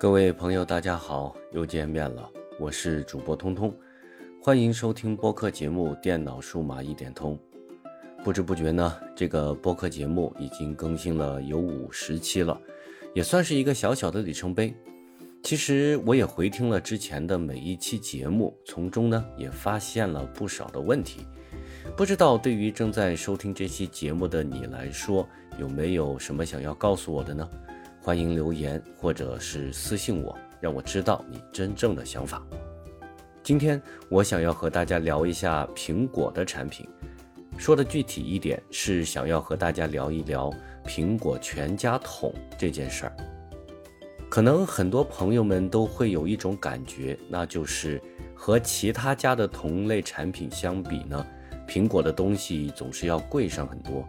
各位朋友，大家好，又见面了，我是主播通通，欢迎收听播客节目《电脑数码一点通》。不知不觉呢，这个播客节目已经更新了有五十期了，也算是一个小小的里程碑。其实我也回听了之前的每一期节目，从中呢也发现了不少的问题。不知道对于正在收听这期节目的你来说，有没有什么想要告诉我的呢？欢迎留言或者是私信我，让我知道你真正的想法。今天我想要和大家聊一下苹果的产品，说的具体一点是想要和大家聊一聊苹果全家桶这件事儿。可能很多朋友们都会有一种感觉，那就是和其他家的同类产品相比呢，苹果的东西总是要贵上很多。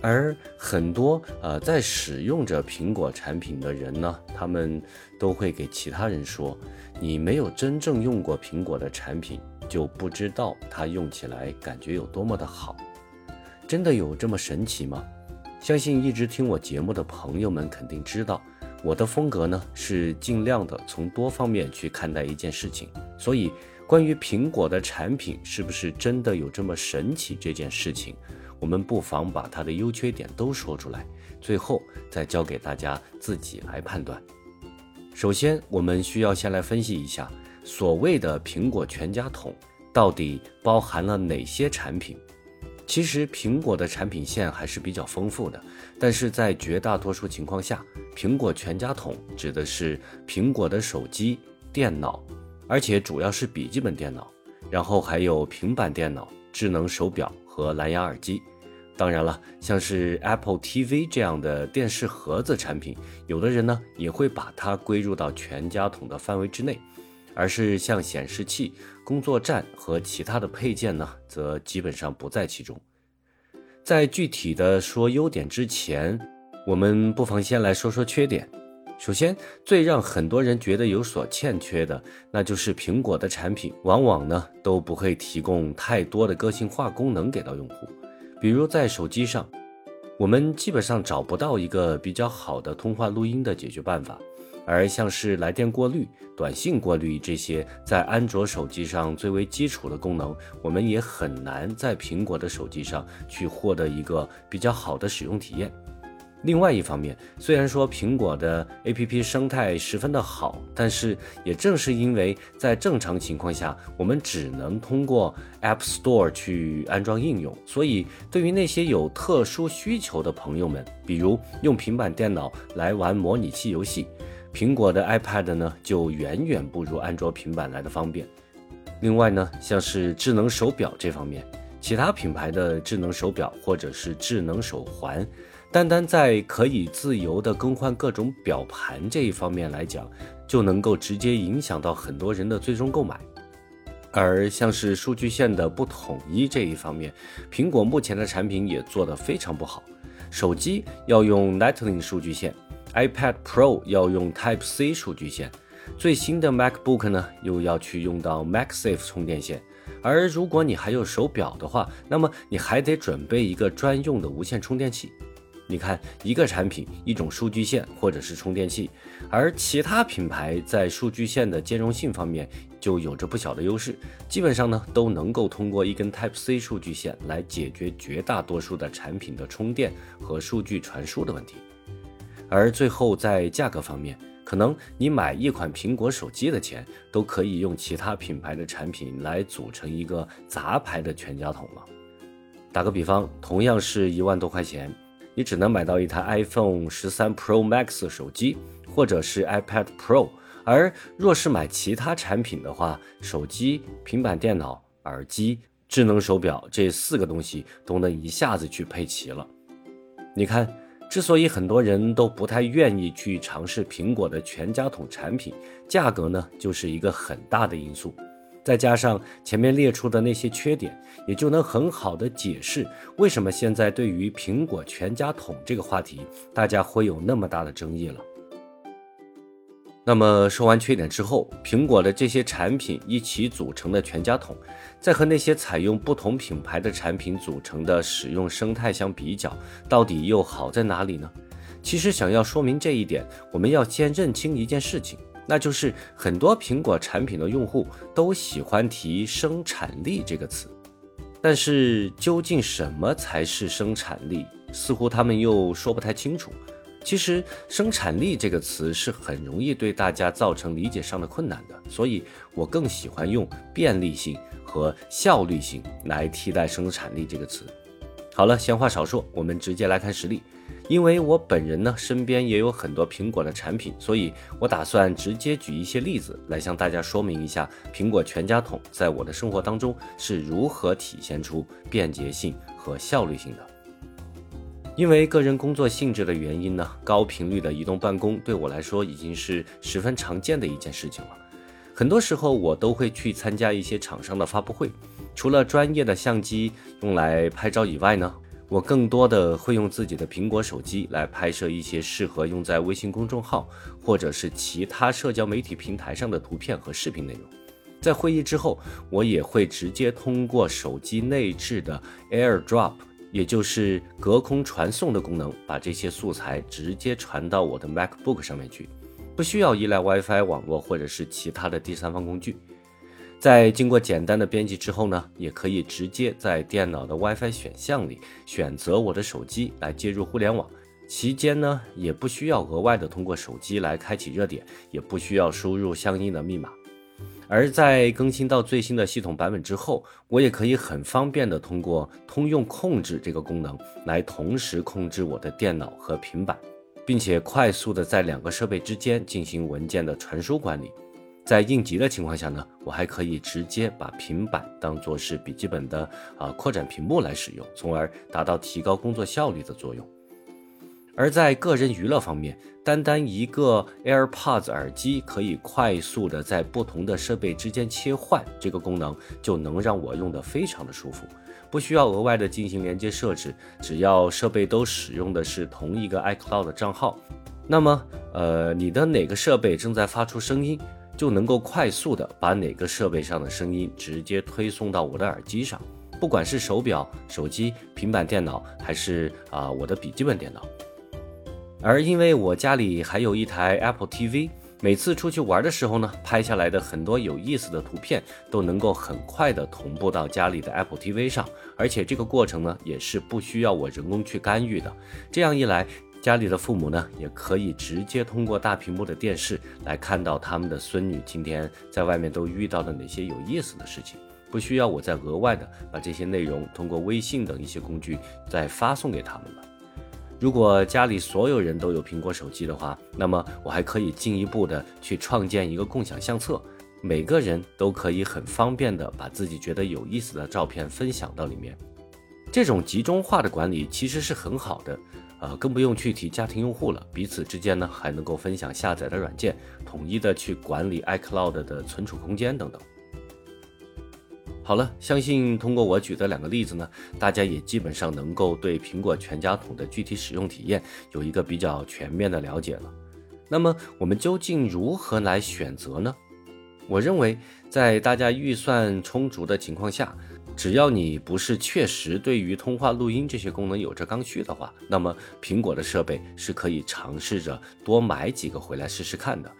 而很多呃在使用着苹果产品的人呢，他们都会给其他人说：“你没有真正用过苹果的产品，就不知道它用起来感觉有多么的好。”真的有这么神奇吗？相信一直听我节目的朋友们肯定知道，我的风格呢是尽量的从多方面去看待一件事情。所以，关于苹果的产品是不是真的有这么神奇这件事情。我们不妨把它的优缺点都说出来，最后再交给大家自己来判断。首先，我们需要先来分析一下所谓的苹果全家桶到底包含了哪些产品。其实，苹果的产品线还是比较丰富的，但是在绝大多数情况下，苹果全家桶指的是苹果的手机、电脑，而且主要是笔记本电脑，然后还有平板电脑、智能手表。和蓝牙耳机，当然了，像是 Apple TV 这样的电视盒子产品，有的人呢也会把它归入到全家桶的范围之内，而是像显示器、工作站和其他的配件呢，则基本上不在其中。在具体的说优点之前，我们不妨先来说说缺点。首先，最让很多人觉得有所欠缺的，那就是苹果的产品往往呢都不会提供太多的个性化功能给到用户。比如在手机上，我们基本上找不到一个比较好的通话录音的解决办法，而像是来电过滤、短信过滤这些在安卓手机上最为基础的功能，我们也很难在苹果的手机上去获得一个比较好的使用体验。另外一方面，虽然说苹果的 APP 生态十分的好，但是也正是因为在正常情况下，我们只能通过 App Store 去安装应用，所以对于那些有特殊需求的朋友们，比如用平板电脑来玩模拟器游戏，苹果的 iPad 呢就远远不如安卓平板来的方便。另外呢，像是智能手表这方面，其他品牌的智能手表或者是智能手环。单单在可以自由的更换各种表盘这一方面来讲，就能够直接影响到很多人的最终购买。而像是数据线的不统一这一方面，苹果目前的产品也做得非常不好。手机要用 Lightning 数据线，iPad Pro 要用 Type C 数据线，最新的 MacBook 呢又要去用到 MagSafe 充电线。而如果你还有手表的话，那么你还得准备一个专用的无线充电器。你看，一个产品一种数据线或者是充电器，而其他品牌在数据线的兼容性方面就有着不小的优势，基本上呢都能够通过一根 Type C 数据线来解决绝大多数的产品的充电和数据传输的问题。而最后在价格方面，可能你买一款苹果手机的钱都可以用其他品牌的产品来组成一个杂牌的全家桶了。打个比方，同样是一万多块钱。你只能买到一台 iPhone 十三 Pro Max 手机，或者是 iPad Pro。而若是买其他产品的话，手机、平板电脑、耳机、智能手表这四个东西都能一下子去配齐了。你看，之所以很多人都不太愿意去尝试苹果的全家桶产品，价格呢就是一个很大的因素。再加上前面列出的那些缺点，也就能很好的解释为什么现在对于苹果全家桶这个话题，大家会有那么大的争议了。那么说完缺点之后，苹果的这些产品一起组成的全家桶，再和那些采用不同品牌的产品组成的使用生态相比较，到底又好在哪里呢？其实想要说明这一点，我们要先认清一件事情，那就是很多苹果产品的用户都喜欢提生产力这个词，但是究竟什么才是生产力，似乎他们又说不太清楚。其实生产力这个词是很容易对大家造成理解上的困难的，所以我更喜欢用便利性和效率性来替代生产力这个词。好了，闲话少说，我们直接来看实例。因为我本人呢身边也有很多苹果的产品，所以我打算直接举一些例子来向大家说明一下苹果全家桶在我的生活当中是如何体现出便捷性和效率性的。因为个人工作性质的原因呢，高频率的移动办公对我来说已经是十分常见的一件事情了。很多时候我都会去参加一些厂商的发布会，除了专业的相机用来拍照以外呢，我更多的会用自己的苹果手机来拍摄一些适合用在微信公众号或者是其他社交媒体平台上的图片和视频内容。在会议之后，我也会直接通过手机内置的 AirDrop。也就是隔空传送的功能，把这些素材直接传到我的 MacBook 上面去，不需要依赖 WiFi 网络或者是其他的第三方工具。在经过简单的编辑之后呢，也可以直接在电脑的 WiFi 选项里选择我的手机来接入互联网。期间呢，也不需要额外的通过手机来开启热点，也不需要输入相应的密码。而在更新到最新的系统版本之后，我也可以很方便的通过通用控制这个功能来同时控制我的电脑和平板，并且快速的在两个设备之间进行文件的传输管理。在应急的情况下呢，我还可以直接把平板当做是笔记本的啊扩展屏幕来使用，从而达到提高工作效率的作用。而在个人娱乐方面，单单一个 AirPods 耳机可以快速的在不同的设备之间切换，这个功能就能让我用的非常的舒服，不需要额外的进行连接设置，只要设备都使用的是同一个 iCloud 账号，那么呃你的哪个设备正在发出声音，就能够快速的把哪个设备上的声音直接推送到我的耳机上，不管是手表、手机、平板电脑，还是啊我的笔记本电脑。而因为我家里还有一台 Apple TV，每次出去玩的时候呢，拍下来的很多有意思的图片都能够很快的同步到家里的 Apple TV 上，而且这个过程呢也是不需要我人工去干预的。这样一来，家里的父母呢也可以直接通过大屏幕的电视来看到他们的孙女今天在外面都遇到了哪些有意思的事情，不需要我再额外的把这些内容通过微信等一些工具再发送给他们了。如果家里所有人都有苹果手机的话，那么我还可以进一步的去创建一个共享相册，每个人都可以很方便的把自己觉得有意思的照片分享到里面。这种集中化的管理其实是很好的，呃，更不用去提家庭用户了，彼此之间呢还能够分享下载的软件，统一的去管理 iCloud 的存储空间等等。好了，相信通过我举的两个例子呢，大家也基本上能够对苹果全家桶的具体使用体验有一个比较全面的了解了。那么我们究竟如何来选择呢？我认为，在大家预算充足的情况下，只要你不是确实对于通话录音这些功能有着刚需的话，那么苹果的设备是可以尝试着多买几个回来试试看的。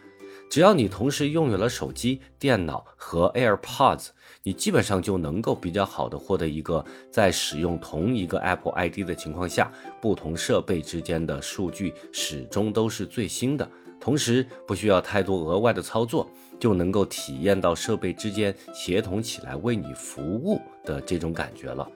只要你同时拥有了手机、电脑和 AirPods，你基本上就能够比较好的获得一个在使用同一个 Apple ID 的情况下，不同设备之间的数据始终都是最新的，同时不需要太多额外的操作，就能够体验到设备之间协同起来为你服务的这种感觉了。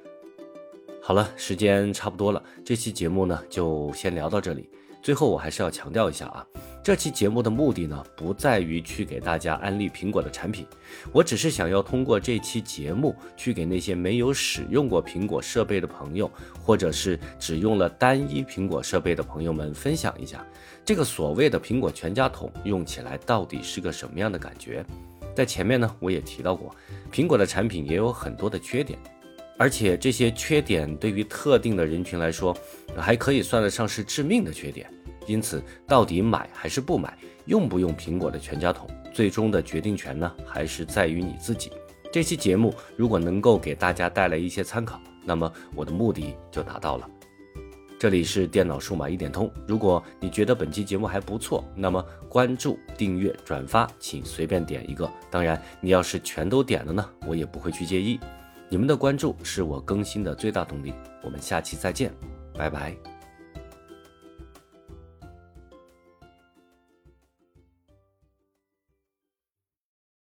好了，时间差不多了，这期节目呢就先聊到这里。最后，我还是要强调一下啊，这期节目的目的呢，不在于去给大家安利苹果的产品，我只是想要通过这期节目，去给那些没有使用过苹果设备的朋友，或者是只用了单一苹果设备的朋友们分享一下，这个所谓的苹果全家桶用起来到底是个什么样的感觉。在前面呢，我也提到过，苹果的产品也有很多的缺点。而且这些缺点对于特定的人群来说还可以算得上是致命的缺点。因此到底买还是不买用不用苹果的全家桶最终的决定权呢还是在于你自己。这期节目如果能够给大家带来一些参考那么我的目的就达到了。这里是电脑数码一点通如果你觉得本期节目还不错那么关注订阅转发请随便点一个。当然你要是全都点了呢我也不会去介意。你们的关注是我更新的最大动力。我们下期再见拜拜。